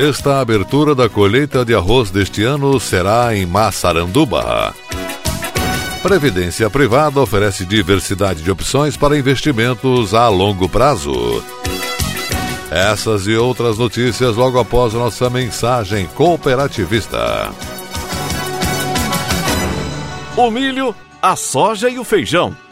Esta abertura da colheita de arroz deste ano será em Massaranduba. Previdência Privada oferece diversidade de opções para investimentos a longo prazo. Essas e outras notícias logo após nossa mensagem cooperativista. O milho, a soja e o feijão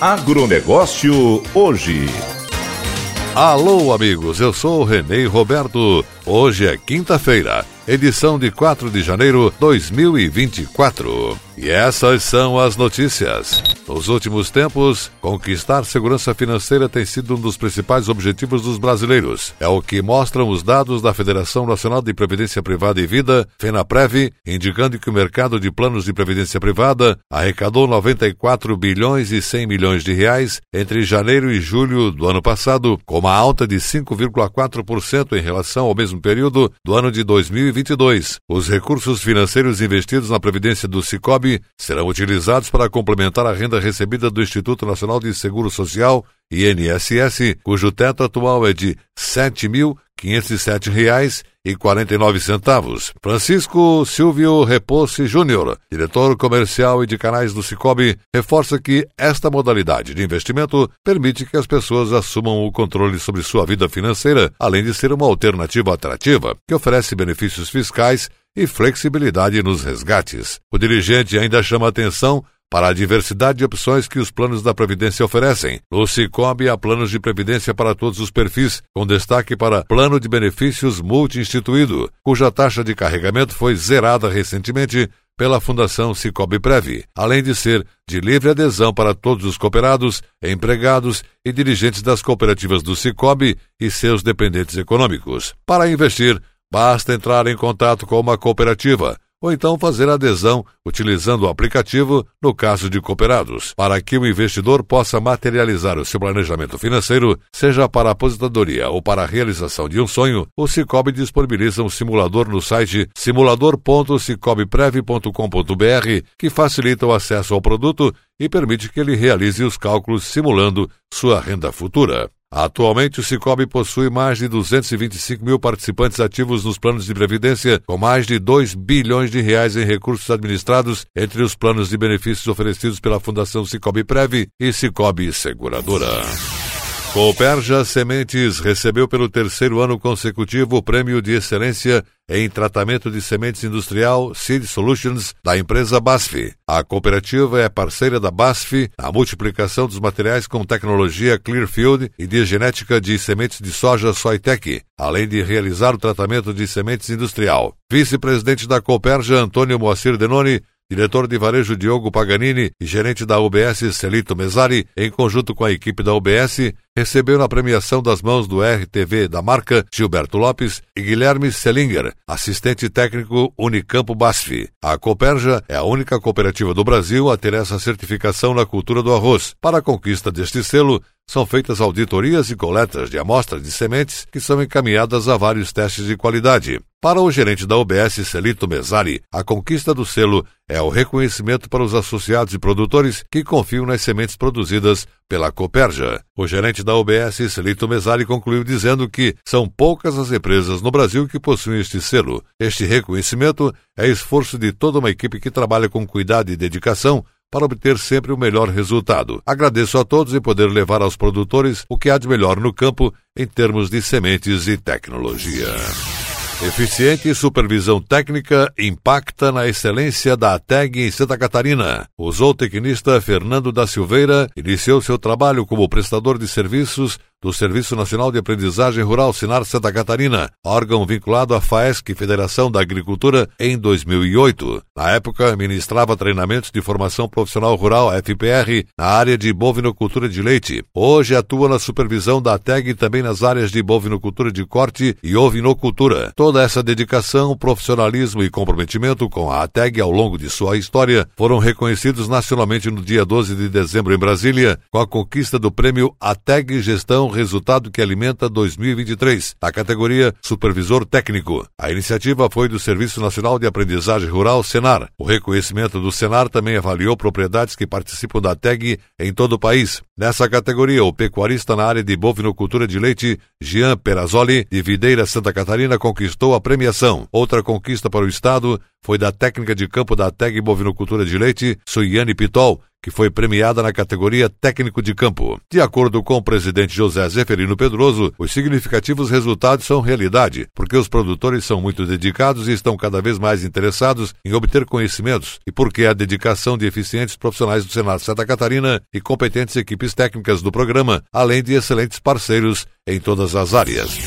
Agronegócio hoje. Alô, amigos, eu sou o Renê Roberto. Hoje é quinta-feira, edição de 4 de janeiro de 2024. E essas são as notícias. Nos últimos tempos, conquistar segurança financeira tem sido um dos principais objetivos dos brasileiros. É o que mostram os dados da Federação Nacional de Previdência Privada e Vida, FENAPREV, indicando que o mercado de planos de previdência privada arrecadou 94 bilhões e 100 milhões de reais entre janeiro e julho do ano passado, com uma alta de 5,4% em relação ao mesmo período do ano de 2022. Os recursos financeiros investidos na previdência do Serão utilizados para complementar a renda recebida do Instituto Nacional de Seguro Social, INSS, cujo teto atual é de R$ 7.507,49. Francisco Silvio Repousse Júnior, diretor comercial e de canais do Cicobi, reforça que esta modalidade de investimento permite que as pessoas assumam o controle sobre sua vida financeira, além de ser uma alternativa atrativa, que oferece benefícios fiscais e flexibilidade nos resgates. O dirigente ainda chama atenção para a diversidade de opções que os planos da Previdência oferecem. No Cicobi há planos de previdência para todos os perfis, com destaque para Plano de Benefícios Multi-Instituído, cuja taxa de carregamento foi zerada recentemente pela Fundação Cicobi Prev, além de ser de livre adesão para todos os cooperados, empregados e dirigentes das cooperativas do Cicobi e seus dependentes econômicos. Para investir, Basta entrar em contato com uma cooperativa ou então fazer adesão utilizando o aplicativo no caso de cooperados, para que o investidor possa materializar o seu planejamento financeiro, seja para aposentadoria ou para a realização de um sonho, o Cicobi disponibiliza um simulador no site simulador.cicobiprev.com.br que facilita o acesso ao produto e permite que ele realize os cálculos simulando sua renda futura. Atualmente, o Cicobi possui mais de 225 mil participantes ativos nos planos de previdência, com mais de 2 bilhões de reais em recursos administrados entre os planos de benefícios oferecidos pela Fundação Cicobi Prev e Cicobi Seguradora. Cooperja Sementes recebeu pelo terceiro ano consecutivo o Prêmio de Excelência em Tratamento de Sementes Industrial Seed Solutions da empresa BASF. A cooperativa é parceira da BASF na multiplicação dos materiais com tecnologia Clearfield e de genética de sementes de soja Soitec, além de realizar o tratamento de sementes industrial. Vice-presidente da Cooperja, Antônio Moacir Denoni, diretor de varejo Diogo Paganini e gerente da UBS Celito Mesari, em conjunto com a equipe da UBS, recebeu na premiação das mãos do RTV da marca Gilberto Lopes e Guilherme Selinger, assistente técnico Unicampo BASF. A Coperja é a única cooperativa do Brasil a ter essa certificação na cultura do arroz. Para a conquista deste selo, são feitas auditorias e coletas de amostras de sementes que são encaminhadas a vários testes de qualidade. Para o gerente da OBS, Celito Mesari, a conquista do selo é o reconhecimento para os associados e produtores que confiam nas sementes produzidas pela Coperja. O gerente da OBS, Celito Mesari, concluiu dizendo que são poucas as empresas no Brasil que possuem este selo. Este reconhecimento é esforço de toda uma equipe que trabalha com cuidado e dedicação para obter sempre o melhor resultado. Agradeço a todos e poder levar aos produtores o que há de melhor no campo em termos de sementes e tecnologia. Eficiente supervisão técnica impacta na excelência da ATEG em Santa Catarina. O zootecnista Fernando da Silveira iniciou seu trabalho como prestador de serviços do Serviço Nacional de Aprendizagem Rural Sinar Santa Catarina, órgão vinculado à FAESC, Federação da Agricultura, em 2008. Na época, ministrava treinamentos de formação profissional rural, FPR, na área de bovinocultura de leite. Hoje atua na supervisão da TEG e também nas áreas de bovinocultura de corte e ovinocultura. Toda essa dedicação, profissionalismo e comprometimento com a ATEG ao longo de sua história foram reconhecidos nacionalmente no dia 12 de dezembro em Brasília, com a conquista do prêmio ATEG Gestão Resultado que Alimenta 2023, na categoria Supervisor Técnico. A iniciativa foi do Serviço Nacional de Aprendizagem Rural, Senar. O reconhecimento do Senar também avaliou propriedades que participam da TEG em todo o país. Nessa categoria, o pecuarista na área de bovinocultura de leite, Jean Perazoli, de Videira, Santa Catarina, conquistou a premiação. Outra conquista para o Estado foi da técnica de campo da TEG Bovinocultura de Leite, Suiane Pitol, que foi premiada na categoria Técnico de Campo. De acordo com o presidente José Zeferino Pedroso, os significativos resultados são realidade, porque os produtores são muito dedicados e estão cada vez mais interessados em obter conhecimentos, e porque a dedicação de eficientes profissionais do Senado Santa Catarina e competentes equipes técnicas do programa, além de excelentes parceiros em todas as áreas.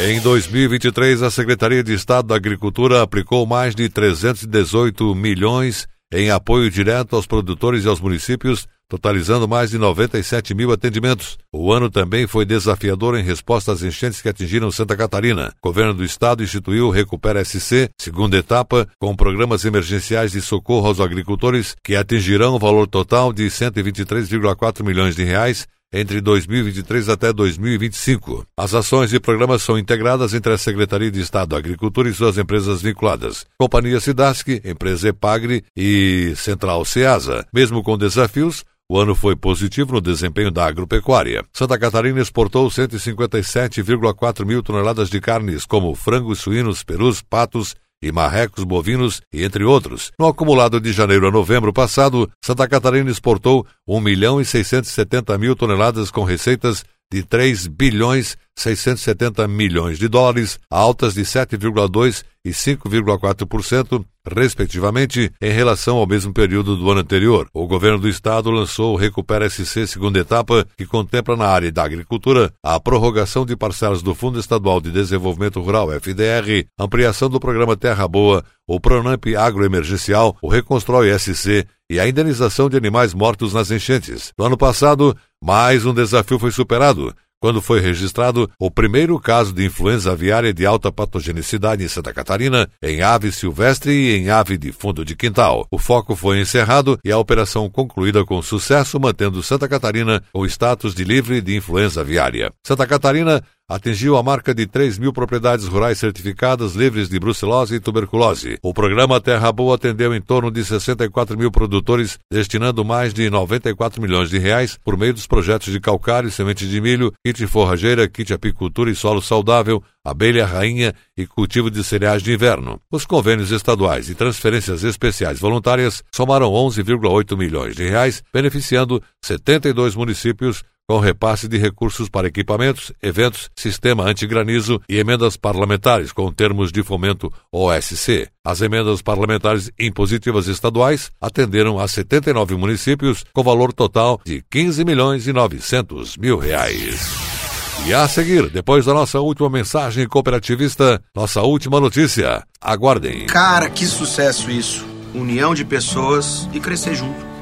Em 2023, a Secretaria de Estado da Agricultura aplicou mais de 318 milhões em apoio direto aos produtores e aos municípios, totalizando mais de 97 mil atendimentos. O ano também foi desafiador em resposta às enchentes que atingiram Santa Catarina. O governo do estado instituiu o Recupera SC, segunda etapa, com programas emergenciais de socorro aos agricultores que atingirão o valor total de 123,4 milhões de reais entre 2023 até 2025. As ações e programas são integradas entre a Secretaria de Estado da Agricultura e suas empresas vinculadas. Companhia Sidask, Empresa Epagre e Central Ceasa. Mesmo com desafios, o ano foi positivo no desempenho da agropecuária. Santa Catarina exportou 157,4 mil toneladas de carnes, como frangos, suínos, perus, patos e marrecos bovinos, entre outros. No acumulado de janeiro a novembro passado, Santa Catarina exportou 1 milhão e 670 mil toneladas com receitas de 3 bilhões 670 milhões de dólares, altas de 7,2 e 5,4%, respectivamente, em relação ao mesmo período do ano anterior. O governo do estado lançou o Recupera SC segunda etapa, que contempla na área da agricultura a prorrogação de parcelas do Fundo Estadual de Desenvolvimento Rural FDR, ampliação do programa Terra Boa, o Pronamp Agroemergencial, o Reconstrói SC e a indenização de animais mortos nas enchentes. No ano passado, mais um desafio foi superado quando foi registrado o primeiro caso de influenza aviária de alta patogenicidade em Santa Catarina, em ave silvestre e em ave de fundo de quintal. O foco foi encerrado e a operação concluída com sucesso, mantendo Santa Catarina o status de livre de influenza aviária. Santa Catarina atingiu a marca de 3 mil propriedades rurais certificadas livres de brucelose e tuberculose. O programa Terra Boa atendeu em torno de 64 mil produtores, destinando mais de 94 milhões de reais por meio dos projetos de calcário, semente de milho, kit forrageira, kit apicultura e solo saudável, abelha rainha e cultivo de cereais de inverno. Os convênios estaduais e transferências especiais voluntárias somaram 11,8 milhões de reais, beneficiando 72 municípios com repasse de recursos para equipamentos, eventos, sistema antigranizo e emendas parlamentares com termos de fomento OSC. As emendas parlamentares impositivas estaduais atenderam a 79 municípios com valor total de 15 milhões e 900 mil reais. E a seguir, depois da nossa última mensagem cooperativista, nossa última notícia. Aguardem. Cara, que sucesso isso! União de pessoas e crescer junto.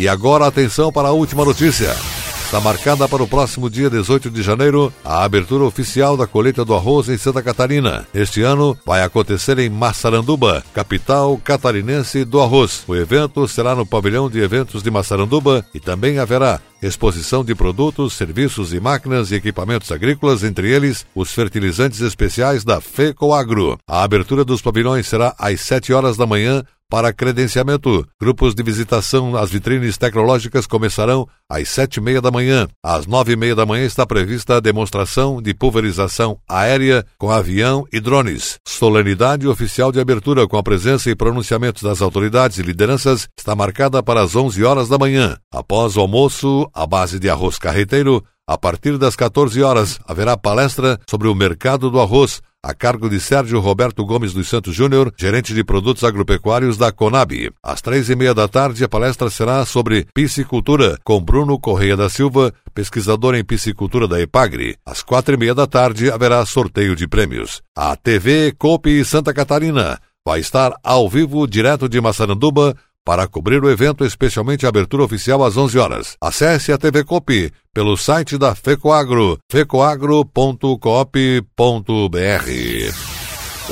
E agora atenção para a última notícia. Está marcada para o próximo dia 18 de janeiro a abertura oficial da colheita do arroz em Santa Catarina. Este ano vai acontecer em Massaranduba, capital catarinense do arroz. O evento será no pavilhão de eventos de Massaranduba e também haverá exposição de produtos, serviços e máquinas e equipamentos agrícolas, entre eles os fertilizantes especiais da FECOAGRO. A abertura dos pavilhões será às 7 horas da manhã para credenciamento. Grupos de visitação às vitrines tecnológicas começarão às sete e meia da manhã. Às nove e meia da manhã está prevista a demonstração de pulverização aérea com avião e drones. Solenidade oficial de abertura com a presença e pronunciamentos das autoridades e lideranças está marcada para as onze horas da manhã. Após o almoço, à base de arroz carreteiro, a partir das 14 horas haverá palestra sobre o mercado do arroz, a cargo de Sérgio Roberto Gomes dos Santos Júnior, gerente de produtos agropecuários da Conab. Às três e meia da tarde, a palestra será sobre piscicultura, com Bruno Correia da Silva, pesquisador em piscicultura da Epagre. Às quatro e meia da tarde, haverá sorteio de prêmios. A TV Cope Santa Catarina vai estar ao vivo direto de Massaranduba para cobrir o evento, especialmente a abertura oficial às 11 horas. Acesse a TV Copi pelo site da FECOAGRO, fecoagro.coop.br.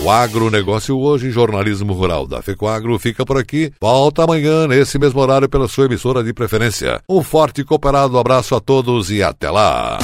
O agronegócio hoje, jornalismo rural da FECOAGRO, fica por aqui. Volta amanhã, nesse mesmo horário, pela sua emissora de preferência. Um forte e cooperado abraço a todos e até lá!